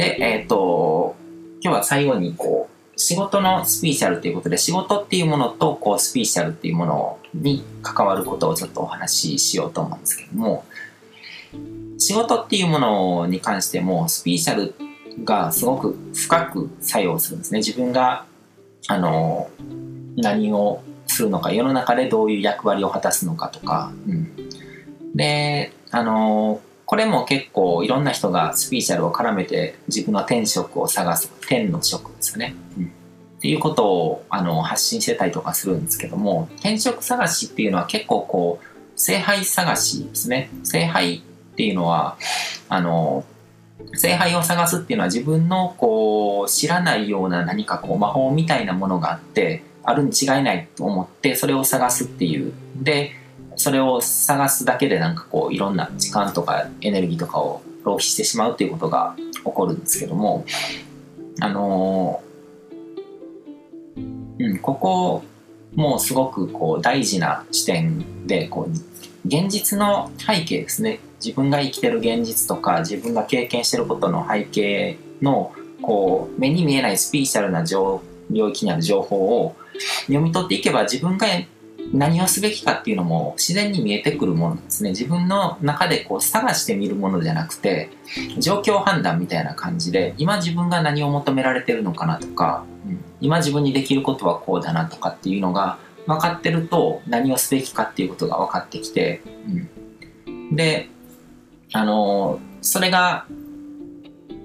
で、えっ、と、今日は最後にこう、仕事のスピーチャルということで、仕事っていうものとこうスピーチャルっていうものに関わることをちょっとお話ししようと思うんですけども、仕事っていうものに関してもスピーチャルがすごく深く作用するんですね。自分があの何をするのか世の中でどういう役割を果たすのかとか、うん、であのこれも結構いろんな人がスピーチャルを絡めて自分の天職を探す天の職ですよね、うん、っていうことをあの発信してたりとかするんですけども天職探しっていうのは結構こう聖杯探しですね。聖杯っていうのはあの聖杯を探すっていうのは自分のこう知らないような何かこう魔法みたいなものがあってあるに違いないと思ってそれを探すっていう。でそれを探すだけでなんかこういろんな時間とかエネルギーとかを浪費してしまうっていうことが起こるんですけどもあのうんここもうすごくこう大事な視点でこう現実の背景ですね。自分が生きてる現実とか自分が経験してることの背景のこう目に見えないスピーチャルな領域にある情報を読み取っていけば自分が何をすべきかっていうのも自然に見えてくるものですね自分の中でこう探してみるものじゃなくて状況判断みたいな感じで今自分が何を求められてるのかなとか、うん、今自分にできることはこうだなとかっていうのが分かってると何をすべきかっていうことが分かってきて、うん、であのそれが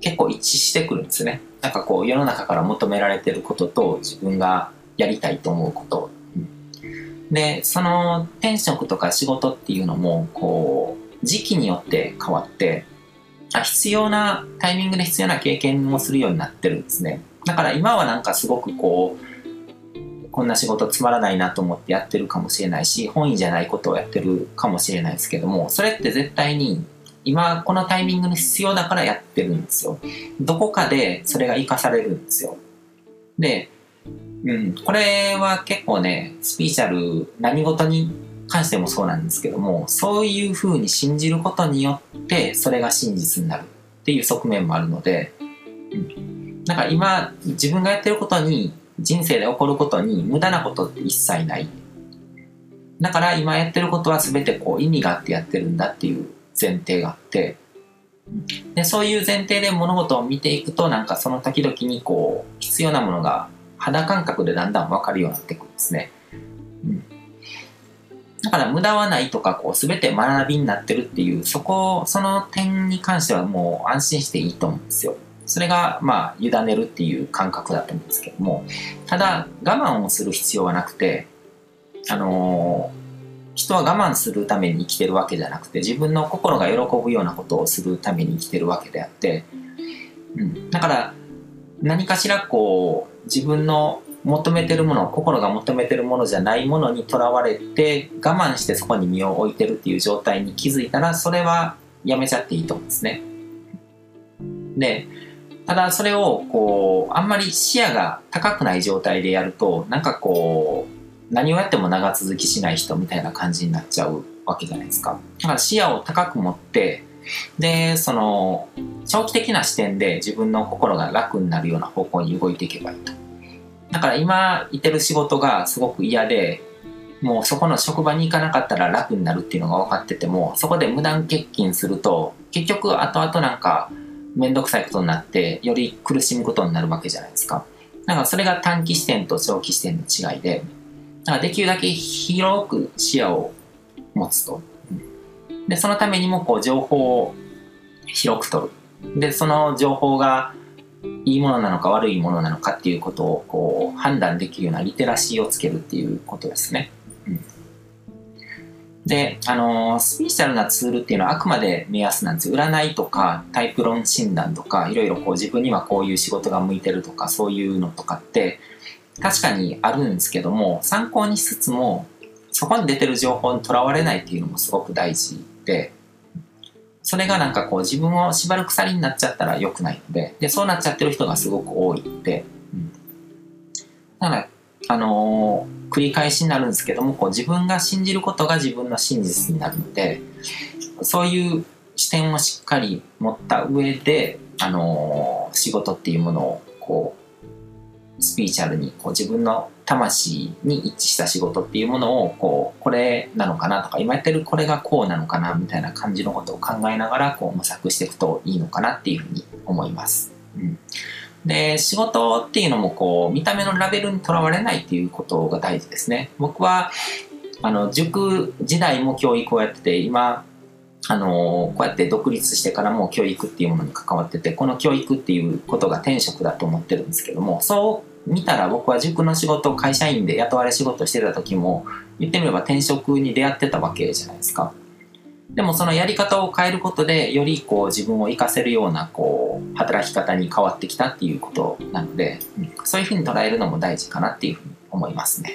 結構一致してくるんですねなんかこう世の中から求められてることと自分がやりたいと思うこと。で、その転職とか仕事っていうのも、こう、時期によって変わって、あ必要な、タイミングで必要な経験をするようになってるんですね。だから今はなんかすごくこう、こんな仕事つまらないなと思ってやってるかもしれないし、本意じゃないことをやってるかもしれないですけども、それって絶対に今このタイミングに必要だからやってるんですよ。どこかでそれが活かされるんですよ。で、うん、これは結構ね、スピーチャル、何事に関してもそうなんですけども、そういうふうに信じることによって、それが真実になるっていう側面もあるので、うん、なんか今、自分がやってることに、人生で起こることに無駄なことって一切ない。だから今やってることは全てこう意味があってやってるんだっていう前提があって、でそういう前提で物事を見ていくとなんかその時々にこう必要なものが肌感覚でだんだん分かるようになってくるんですね。うん、だから無駄はないとかこう全て学びになってるっていうそこその点に関してはもう安心していいと思うんですよ。それがまあ委ねるっていう感覚だと思うんですけどもただ我慢をする必要はなくてあのー人は我慢するために生きてるわけじゃなくて自分の心が喜ぶようなことをするために生きてるわけであって、うん、だから何かしらこう自分の求めてるもの心が求めてるものじゃないものにとらわれて我慢してそこに身を置いてるっていう状態に気づいたらそれはやめちゃっていいと思うんですね。でただそれをこうあんまり視野が高くない状態でやるとなんかこう何をやっても長続きしない人みたいな感じになっちゃうわけじゃないですか。だから視野を高く持ってでその長期的な視点で自分の心が楽になるような方向に動いていけばいいと。だから今いてる仕事がすごく嫌でもうそこの職場に行かなかったら楽になるっていうのが分かっててもそこで無断欠勤すると結局後々なんか面倒くさいことになってより苦しむことになるわけじゃないですか。だからそれが短期視点と長期視点の違いでだからできるだけ広く視野を持つと。でそのためにもこう情報を広く取る。でその情報がいいものなのか悪いものなのかっていうことをこう判断できるようなリテラシーをつけるっていうことですね。うん、で、あのスピーチャルなツールっていうのはあくまで目安なんですよ。占いとかタイプ論診断とかいろいろこう自分にはこういう仕事が向いてるとかそういうのとかって確かにあるんですけども参考にしつつもそこに出てる情報にとらわれないっていうのもすごく大事でそれがなんかこう自分を縛る鎖になっちゃったら良くないので、で、そうなっちゃってる人がすごく多いので、うん。だから、あのー、繰り返しになるんですけども、こう自分が信じることが自分の真実になるので、そういう視点をしっかり持った上で、あのー、仕事っていうものをこうスピーチャルにこう自分の魂に一致した仕事っていうものをこうこれなのかなとか今やってるこれがこうなのかなみたいな感じのことを考えながらこう模索していくといいのかなっていうふうに思います。うん、で仕事っていうのもこう見た目のラベルにとらわれないっていうことが大事ですね。僕はあの塾時代も教育をやってて今あのこうやって独立してからも教育っていうものに関わっててこの教育っていうことが転職だと思ってるんですけどもそう見たら僕は塾の仕事会社員で雇われ仕事してた時も言ってみれば転職に出会ってたわけじゃないですか。でもそのやり方を変えることでよりこう自分を活かせるようなこう働き方に変わってきたっていうことなので、そういうふうに捉えるのも大事かなっていうふうに思いますね。